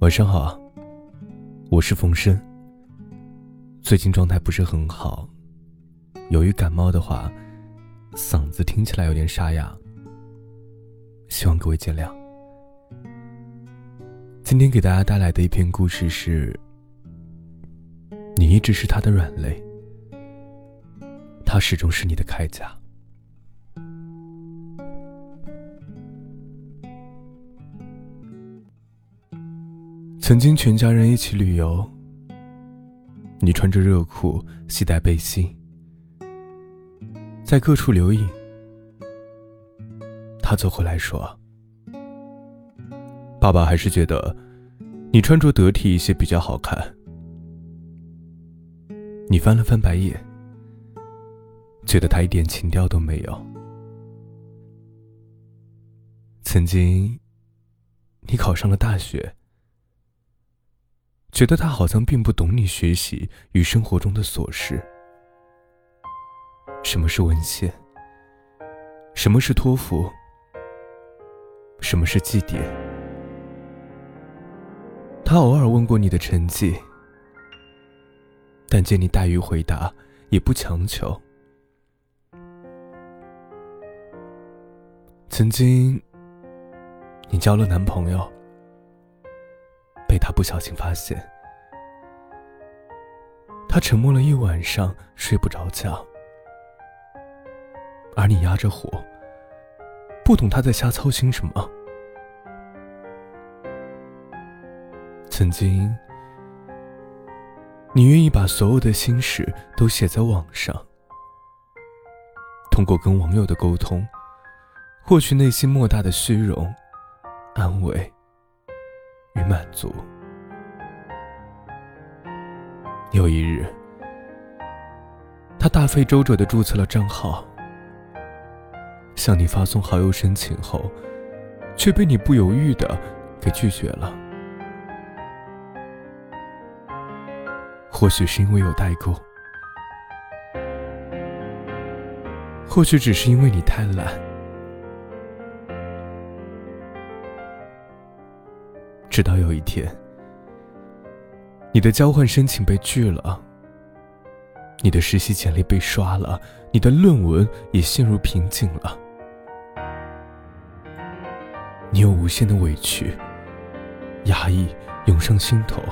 晚上好，我是冯生。最近状态不是很好，由于感冒的话，嗓子听起来有点沙哑，希望各位见谅。今天给大家带来的一篇故事是：你一直是他的软肋，他始终是你的铠甲。曾经全家人一起旅游，你穿着热裤，系带背心，在各处留影。他走回来说：“爸爸还是觉得你穿着得体一些比较好看。”你翻了翻白眼，觉得他一点情调都没有。曾经，你考上了大学。觉得他好像并不懂你学习与生活中的琐事。什么是文献？什么是托福？什么是绩点？他偶尔问过你的成绩，但见你怠于回答，也不强求。曾经，你交了男朋友。被他不小心发现，他沉默了一晚上，睡不着觉，而你压着火，不懂他在瞎操心什么。曾经，你愿意把所有的心事都写在网上，通过跟网友的沟通，获取内心莫大的虚荣、安慰。与满足。有一日，他大费周折的注册了账号，向你发送好友申请后，却被你不犹豫的给拒绝了。或许是因为有代沟，或许只是因为你太懒。直到有一天，你的交换申请被拒了，你的实习简历被刷了，你的论文也陷入瓶颈了，你有无限的委屈、压抑涌上心头，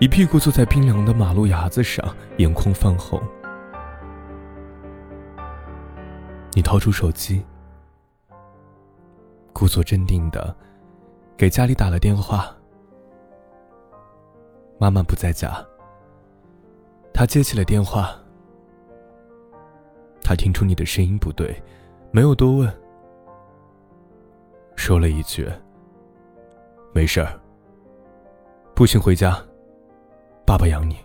一屁股坐在冰凉的马路牙子上，眼眶泛红。你掏出手机，故作镇定的。给家里打了电话，妈妈不在家。他接起了电话，他听出你的声音不对，没有多问，说了一句：“没事儿，不行回家，爸爸养你。”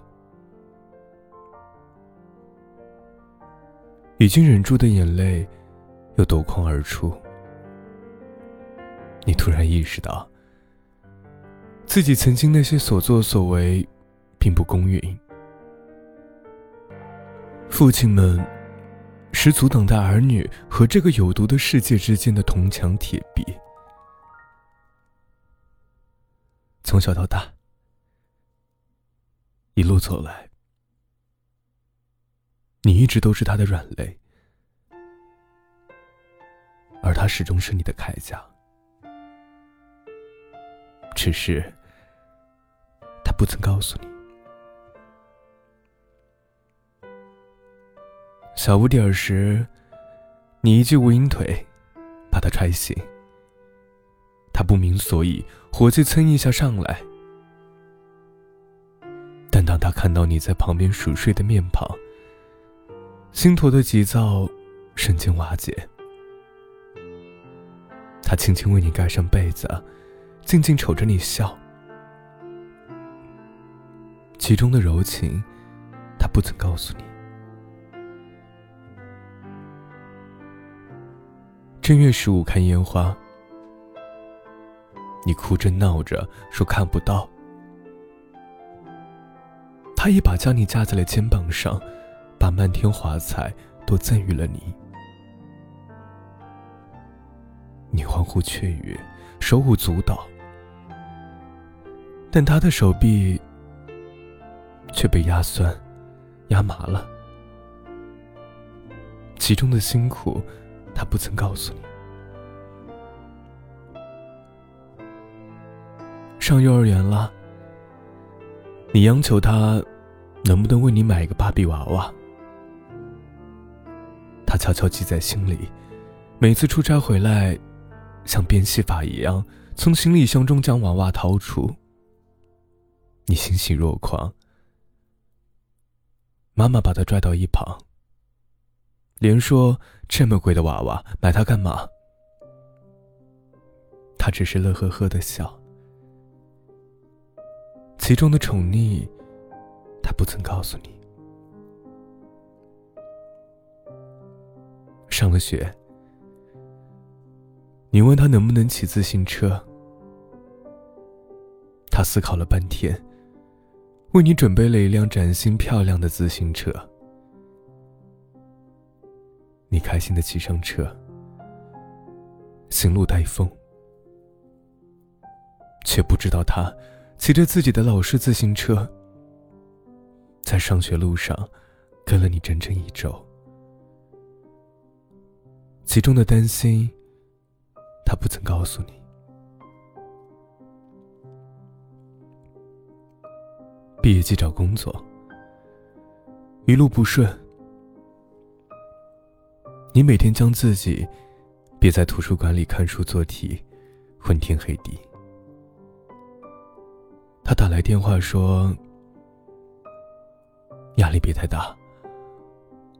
已经忍住的眼泪又夺眶而出。你突然意识到，自己曾经那些所作所为，并不公允。父亲们是阻挡在儿女和这个有毒的世界之间的铜墙铁壁。从小到大，一路走来，你一直都是他的软肋，而他始终是你的铠甲。只是，他不曾告诉你。小不点儿时，你一记无影腿，把他踹醒。他不明所以，火气蹭一下上来。但当他看到你在旁边熟睡的面庞，心头的急躁瞬间瓦解。他轻轻为你盖上被子。静静瞅着你笑，其中的柔情，他不曾告诉你。正月十五看烟花，你哭着闹着说看不到，他一把将你架在了肩膀上，把漫天华彩都赠予了你。你欢呼雀跃，手舞足蹈。但他的手臂却被压酸、压麻了。其中的辛苦，他不曾告诉你。上幼儿园了，你央求他能不能为你买一个芭比娃娃，他悄悄记在心里。每次出差回来，像变戏法一样，从行李箱中将娃娃掏出。你欣喜若狂，妈妈把他拽到一旁，连说：“这么贵的娃娃，买它干嘛？”他只是乐呵呵的笑，其中的宠溺，他不曾告诉你。上了学，你问他能不能骑自行车，他思考了半天。为你准备了一辆崭新漂亮的自行车，你开心的骑上车，行路带风，却不知道他骑着自己的老式自行车，在上学路上跟了你整整一周，其中的担心，他不曾告诉你。毕业季找工作，一路不顺。你每天将自己憋在图书馆里看书做题，昏天黑地。他打来电话说：“压力别太大，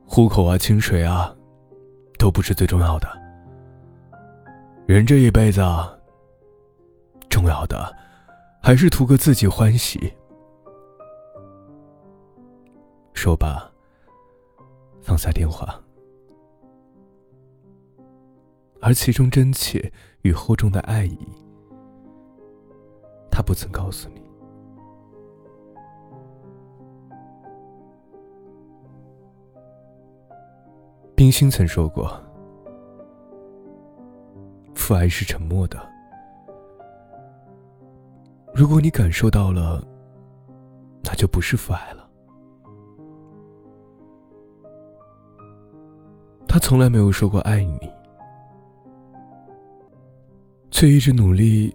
户口啊、清水啊，都不是最重要的。人这一辈子，重要的还是图个自己欢喜。”说罢，放下电话，而其中真切与厚重的爱意，他不曾告诉你。冰心曾说过：“父爱是沉默的，如果你感受到了，那就不是父爱了。”他从来没有说过爱你，却一直努力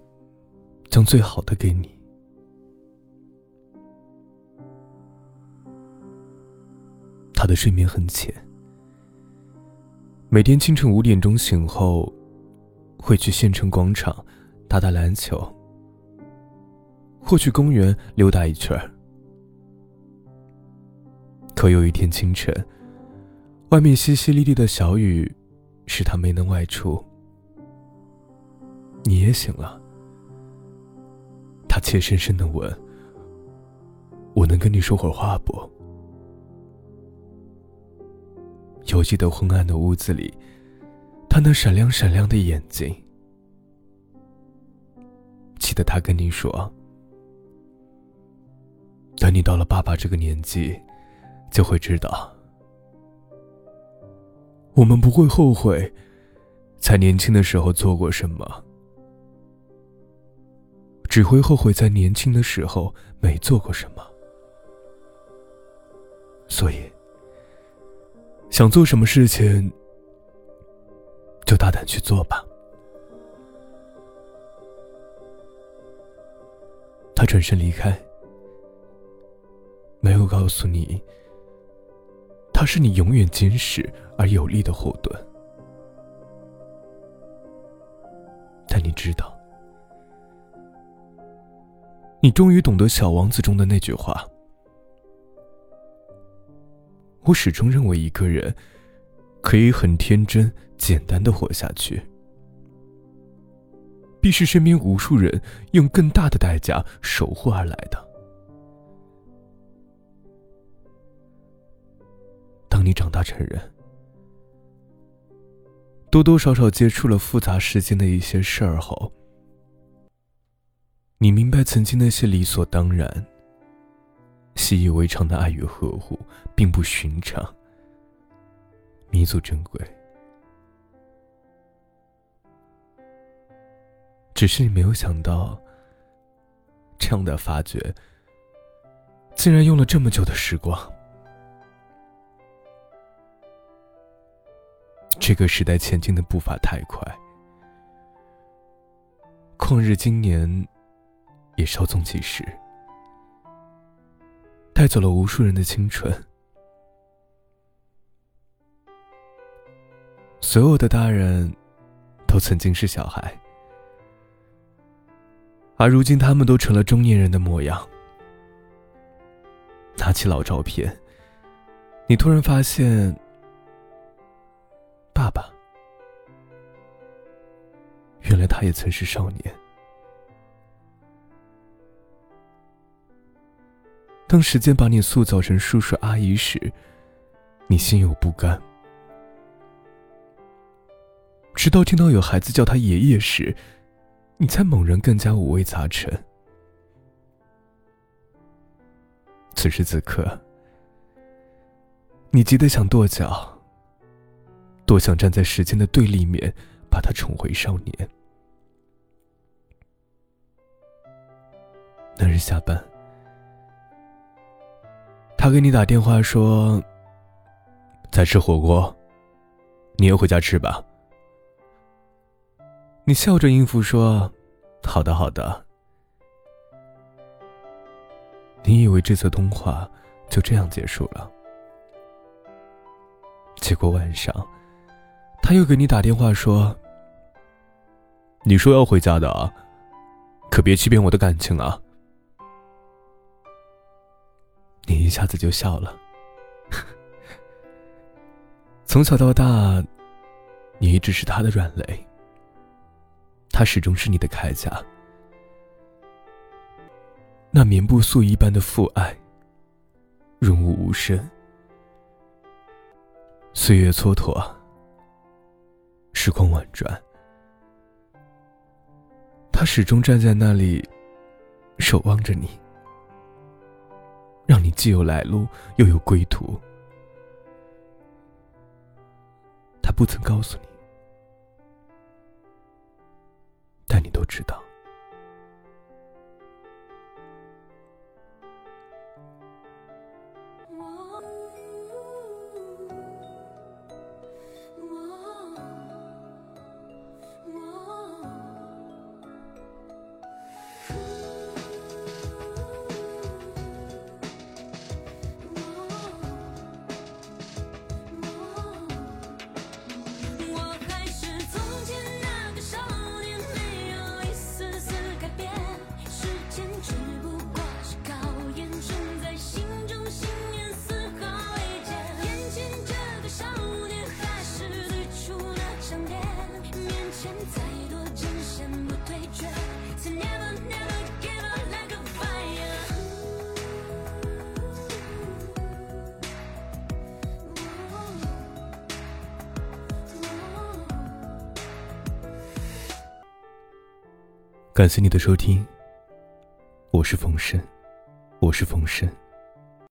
将最好的给你。他的睡眠很浅，每天清晨五点钟醒后，会去县城广场打打篮球，或去公园溜达一圈可有一天清晨。外面淅淅沥沥的小雨，使他没能外出。你也醒了，他怯生生的问：“我能跟你说会儿话不？”犹记得昏暗的屋子里，他那闪亮闪亮的眼睛。记得他跟你说：“等你到了爸爸这个年纪，就会知道。”我们不会后悔，在年轻的时候做过什么，只会后悔在年轻的时候没做过什么。所以，想做什么事情，就大胆去做吧。他转身离开，没有告诉你。他是你永远坚实而有力的后盾，但你知道，你终于懂得《小王子》中的那句话：“我始终认为一个人可以很天真、简单的活下去，必是身边无数人用更大的代价守护而来的。”当你长大成人，多多少少接触了复杂世间的一些事儿后，你明白曾经那些理所当然、习以为常的爱与呵护，并不寻常，弥足珍贵。只是你没有想到，这样的发觉，竟然用了这么久的时光。这个时代前进的步伐太快，旷日今年也稍纵即逝，带走了无数人的青春。所有的大人，都曾经是小孩。而如今，他们都成了中年人的模样。拿起老照片，你突然发现，原来他也曾是少年。当时间把你塑造成叔叔阿姨时，你心有不甘；直到听到有孩子叫他爷爷时，你才猛然更加五味杂陈。此时此刻，你急得想跺脚，多想站在时间的对立面，把他宠回少年。那日下班，他给你打电话说：“在吃火锅，你也回家吃吧。”你笑着应付说：“好的，好的。”你以为这次通话就这样结束了？结果晚上，他又给你打电话说：“你说要回家的，可别欺骗我的感情啊！”你一下子就笑了。从小到大，你一直是他的软肋。他始终是你的铠甲，那棉布素一般的父爱，润物无声。岁月蹉跎，时光婉转，他始终站在那里，守望着你，你既有来路，又有归途。他不曾告诉你。但你都知道。感谢你的收听，我是冯生，我是冯生。